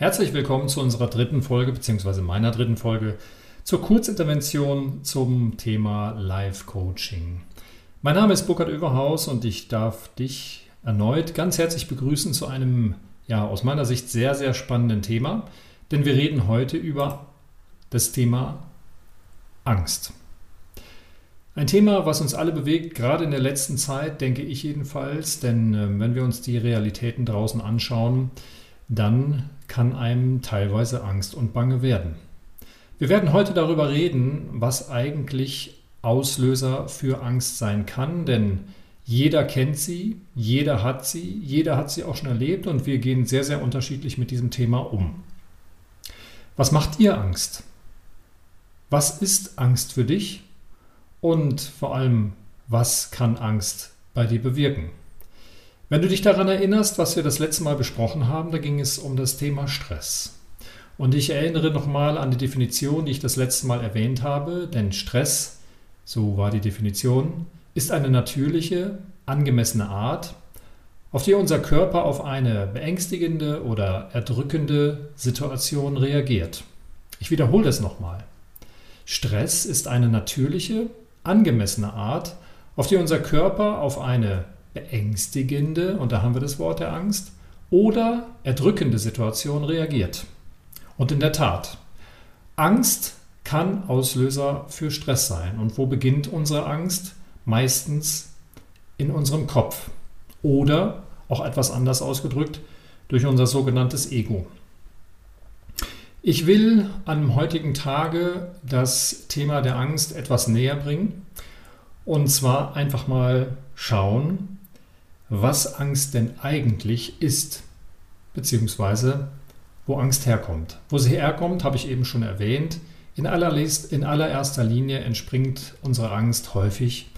Herzlich willkommen zu unserer dritten Folge, beziehungsweise meiner dritten Folge zur Kurzintervention zum Thema Live-Coaching. Mein Name ist Burkhard Överhaus und ich darf dich erneut ganz herzlich begrüßen zu einem, ja, aus meiner Sicht sehr, sehr spannenden Thema, denn wir reden heute über das Thema Angst. Ein Thema, was uns alle bewegt, gerade in der letzten Zeit, denke ich jedenfalls, denn äh, wenn wir uns die Realitäten draußen anschauen, dann kann einem teilweise Angst und Bange werden. Wir werden heute darüber reden, was eigentlich Auslöser für Angst sein kann, denn jeder kennt sie, jeder hat sie, jeder hat sie auch schon erlebt und wir gehen sehr, sehr unterschiedlich mit diesem Thema um. Was macht dir Angst? Was ist Angst für dich? Und vor allem, was kann Angst bei dir bewirken? Wenn du dich daran erinnerst, was wir das letzte Mal besprochen haben, da ging es um das Thema Stress. Und ich erinnere nochmal an die Definition, die ich das letzte Mal erwähnt habe, denn Stress, so war die Definition, ist eine natürliche, angemessene Art, auf die unser Körper auf eine beängstigende oder erdrückende Situation reagiert. Ich wiederhole das nochmal. Stress ist eine natürliche, angemessene Art, auf die unser Körper auf eine beängstigende, und da haben wir das Wort der Angst, oder erdrückende Situation reagiert. Und in der Tat, Angst kann Auslöser für Stress sein. Und wo beginnt unsere Angst? Meistens in unserem Kopf oder auch etwas anders ausgedrückt durch unser sogenanntes Ego. Ich will am heutigen Tage das Thema der Angst etwas näher bringen und zwar einfach mal schauen, was Angst denn eigentlich ist, beziehungsweise wo Angst herkommt. Wo sie herkommt, habe ich eben schon erwähnt. In, in allererster Linie entspringt unsere Angst häufig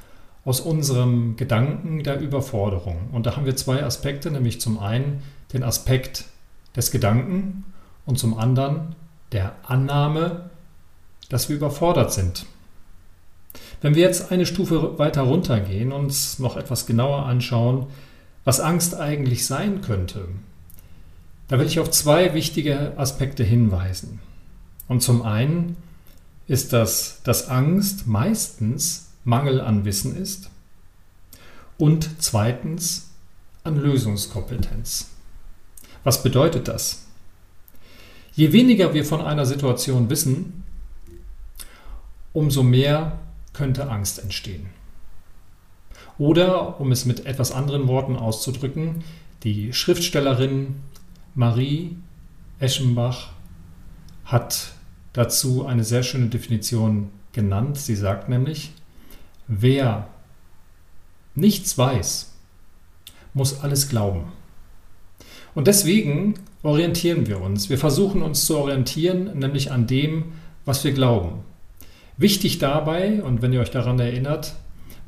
aus unserem Gedanken der Überforderung. Und da haben wir zwei Aspekte, nämlich zum einen den Aspekt des Gedanken und zum anderen der Annahme, dass wir überfordert sind. Wenn wir jetzt eine Stufe weiter runtergehen und uns noch etwas genauer anschauen, was Angst eigentlich sein könnte, da will ich auf zwei wichtige Aspekte hinweisen. Und zum einen ist das, dass Angst meistens Mangel an Wissen ist und zweitens an Lösungskompetenz. Was bedeutet das? Je weniger wir von einer Situation wissen, umso mehr könnte Angst entstehen. Oder, um es mit etwas anderen Worten auszudrücken, die Schriftstellerin Marie Eschenbach hat dazu eine sehr schöne Definition genannt. Sie sagt nämlich, wer nichts weiß, muss alles glauben. Und deswegen orientieren wir uns. Wir versuchen uns zu orientieren, nämlich an dem, was wir glauben. Wichtig dabei, und wenn ihr euch daran erinnert,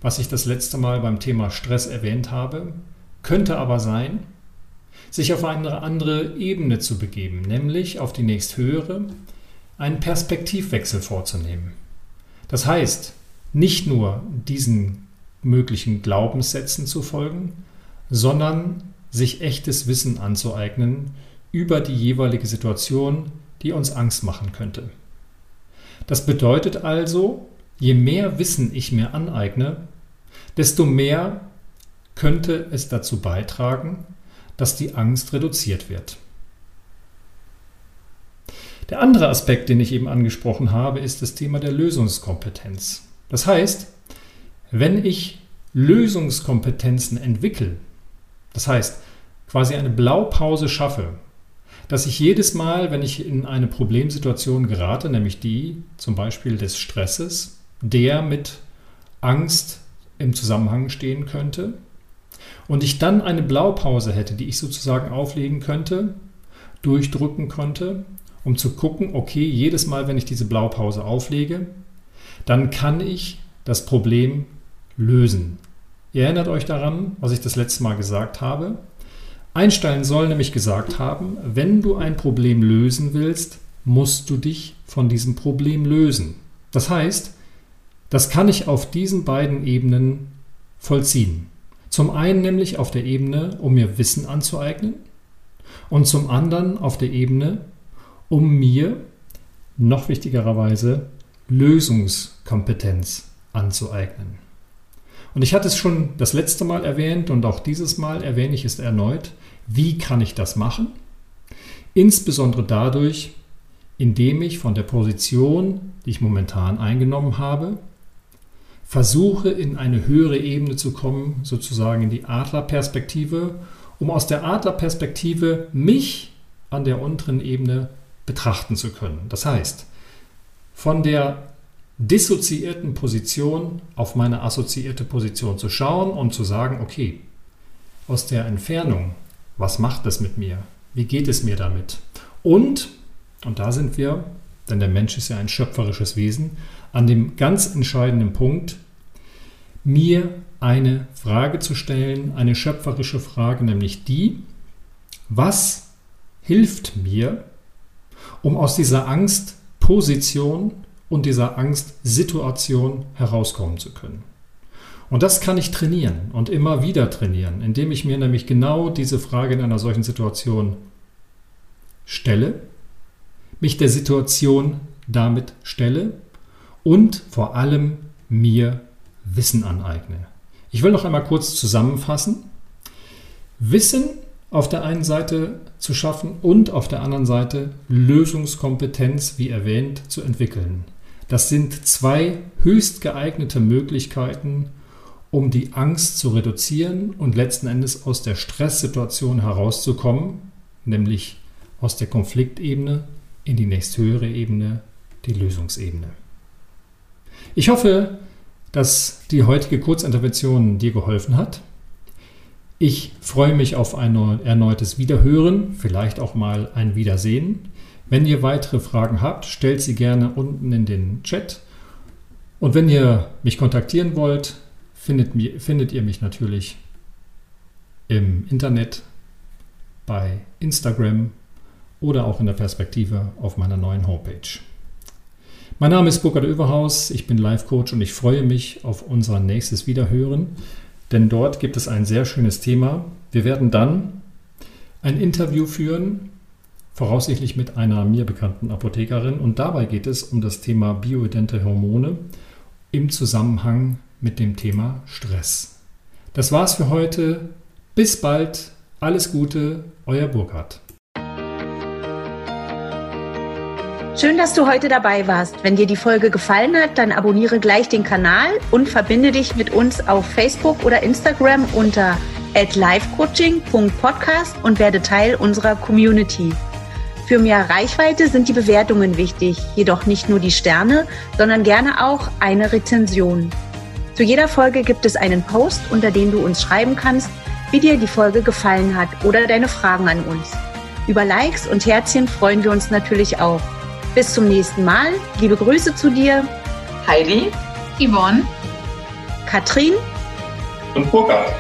was ich das letzte Mal beim Thema Stress erwähnt habe, könnte aber sein, sich auf eine andere Ebene zu begeben, nämlich auf die nächsthöhere, einen Perspektivwechsel vorzunehmen. Das heißt, nicht nur diesen möglichen Glaubenssätzen zu folgen, sondern sich echtes Wissen anzueignen über die jeweilige Situation, die uns Angst machen könnte. Das bedeutet also, je mehr Wissen ich mir aneigne, desto mehr könnte es dazu beitragen, dass die Angst reduziert wird. Der andere Aspekt, den ich eben angesprochen habe, ist das Thema der Lösungskompetenz. Das heißt, wenn ich Lösungskompetenzen entwickle, das heißt quasi eine Blaupause schaffe, dass ich jedes Mal, wenn ich in eine Problemsituation gerate, nämlich die zum Beispiel des Stresses, der mit Angst im Zusammenhang stehen könnte, und ich dann eine Blaupause hätte, die ich sozusagen auflegen könnte, durchdrücken konnte, um zu gucken, okay, jedes Mal, wenn ich diese Blaupause auflege, dann kann ich das Problem lösen. Ihr erinnert euch daran, was ich das letzte Mal gesagt habe. Einstein soll nämlich gesagt haben, wenn du ein Problem lösen willst, musst du dich von diesem Problem lösen. Das heißt, das kann ich auf diesen beiden Ebenen vollziehen. Zum einen nämlich auf der Ebene, um mir Wissen anzueignen und zum anderen auf der Ebene, um mir noch wichtigerweise Lösungskompetenz anzueignen. Und ich hatte es schon das letzte Mal erwähnt und auch dieses Mal erwähne ich es erneut. Wie kann ich das machen? Insbesondere dadurch, indem ich von der Position, die ich momentan eingenommen habe, versuche in eine höhere Ebene zu kommen, sozusagen in die Adlerperspektive, um aus der Adlerperspektive mich an der unteren Ebene betrachten zu können. Das heißt, von der dissoziierten Position auf meine assoziierte Position zu schauen und zu sagen, okay, aus der Entfernung, was macht das mit mir? Wie geht es mir damit? Und, und da sind wir, denn der Mensch ist ja ein schöpferisches Wesen, an dem ganz entscheidenden Punkt, mir eine Frage zu stellen, eine schöpferische Frage, nämlich die, was hilft mir, um aus dieser Angstposition und dieser Angstsituation herauskommen zu können. Und das kann ich trainieren und immer wieder trainieren, indem ich mir nämlich genau diese Frage in einer solchen Situation stelle, mich der Situation damit stelle und vor allem mir Wissen aneigne. Ich will noch einmal kurz zusammenfassen. Wissen auf der einen Seite zu schaffen und auf der anderen Seite Lösungskompetenz, wie erwähnt, zu entwickeln. Das sind zwei höchst geeignete Möglichkeiten, um die Angst zu reduzieren und letzten Endes aus der Stresssituation herauszukommen, nämlich aus der Konfliktebene in die nächsthöhere Ebene, die Lösungsebene. Ich hoffe, dass die heutige Kurzintervention dir geholfen hat. Ich freue mich auf ein erneutes Wiederhören, vielleicht auch mal ein Wiedersehen. Wenn ihr weitere Fragen habt, stellt sie gerne unten in den Chat. Und wenn ihr mich kontaktieren wollt, findet, findet ihr mich natürlich im Internet, bei Instagram oder auch in der Perspektive auf meiner neuen Homepage. Mein Name ist Burkhard Överhaus, ich bin Life Coach und ich freue mich auf unser nächstes Wiederhören, denn dort gibt es ein sehr schönes Thema. Wir werden dann ein Interview führen, voraussichtlich mit einer mir bekannten Apothekerin und dabei geht es um das Thema bioidente Hormone im Zusammenhang mit dem Thema Stress. Das war's für heute. Bis bald. Alles Gute, euer Burkhard. Schön, dass du heute dabei warst. Wenn dir die Folge gefallen hat, dann abonniere gleich den Kanal und verbinde dich mit uns auf Facebook oder Instagram unter @livecoaching.podcast und werde Teil unserer Community. Für mehr Reichweite sind die Bewertungen wichtig, jedoch nicht nur die Sterne, sondern gerne auch eine Rezension. Zu jeder Folge gibt es einen Post, unter dem du uns schreiben kannst, wie dir die Folge gefallen hat oder deine Fragen an uns. Über Likes und Herzchen freuen wir uns natürlich auch. Bis zum nächsten Mal. Liebe Grüße zu dir. Heidi, Yvonne, Katrin und Burkhard.